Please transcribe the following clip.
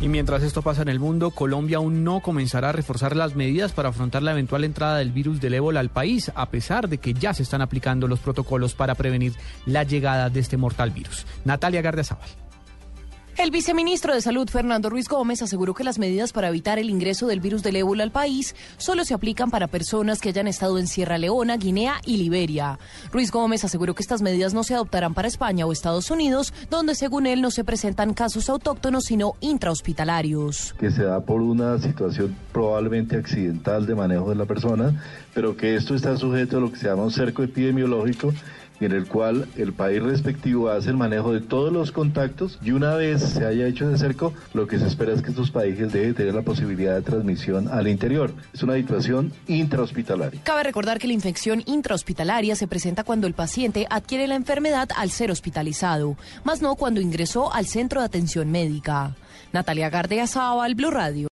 Y mientras esto pasa en el mundo, Colombia aún no comenzará a reforzar las medidas para afrontar la eventual entrada del virus del ébola al país, a pesar de que ya se están aplicando los protocolos para prevenir la llegada de este mortal virus. Natalia Gardiazabal. El viceministro de Salud, Fernando Ruiz Gómez, aseguró que las medidas para evitar el ingreso del virus del ébola al país solo se aplican para personas que hayan estado en Sierra Leona, Guinea y Liberia. Ruiz Gómez aseguró que estas medidas no se adoptarán para España o Estados Unidos, donde según él no se presentan casos autóctonos, sino intrahospitalarios. Que se da por una situación probablemente accidental de manejo de la persona, pero que esto está sujeto a lo que se llama un cerco epidemiológico en el cual el país respectivo hace el manejo de todos los contactos y una vez se haya hecho ese cerco, lo que se espera es que estos países dejen de tener la posibilidad de transmisión al interior. Es una situación intrahospitalaria. Cabe recordar que la infección intrahospitalaria se presenta cuando el paciente adquiere la enfermedad al ser hospitalizado, más no cuando ingresó al centro de atención médica. Natalia Gardea Sábal, Blue Radio.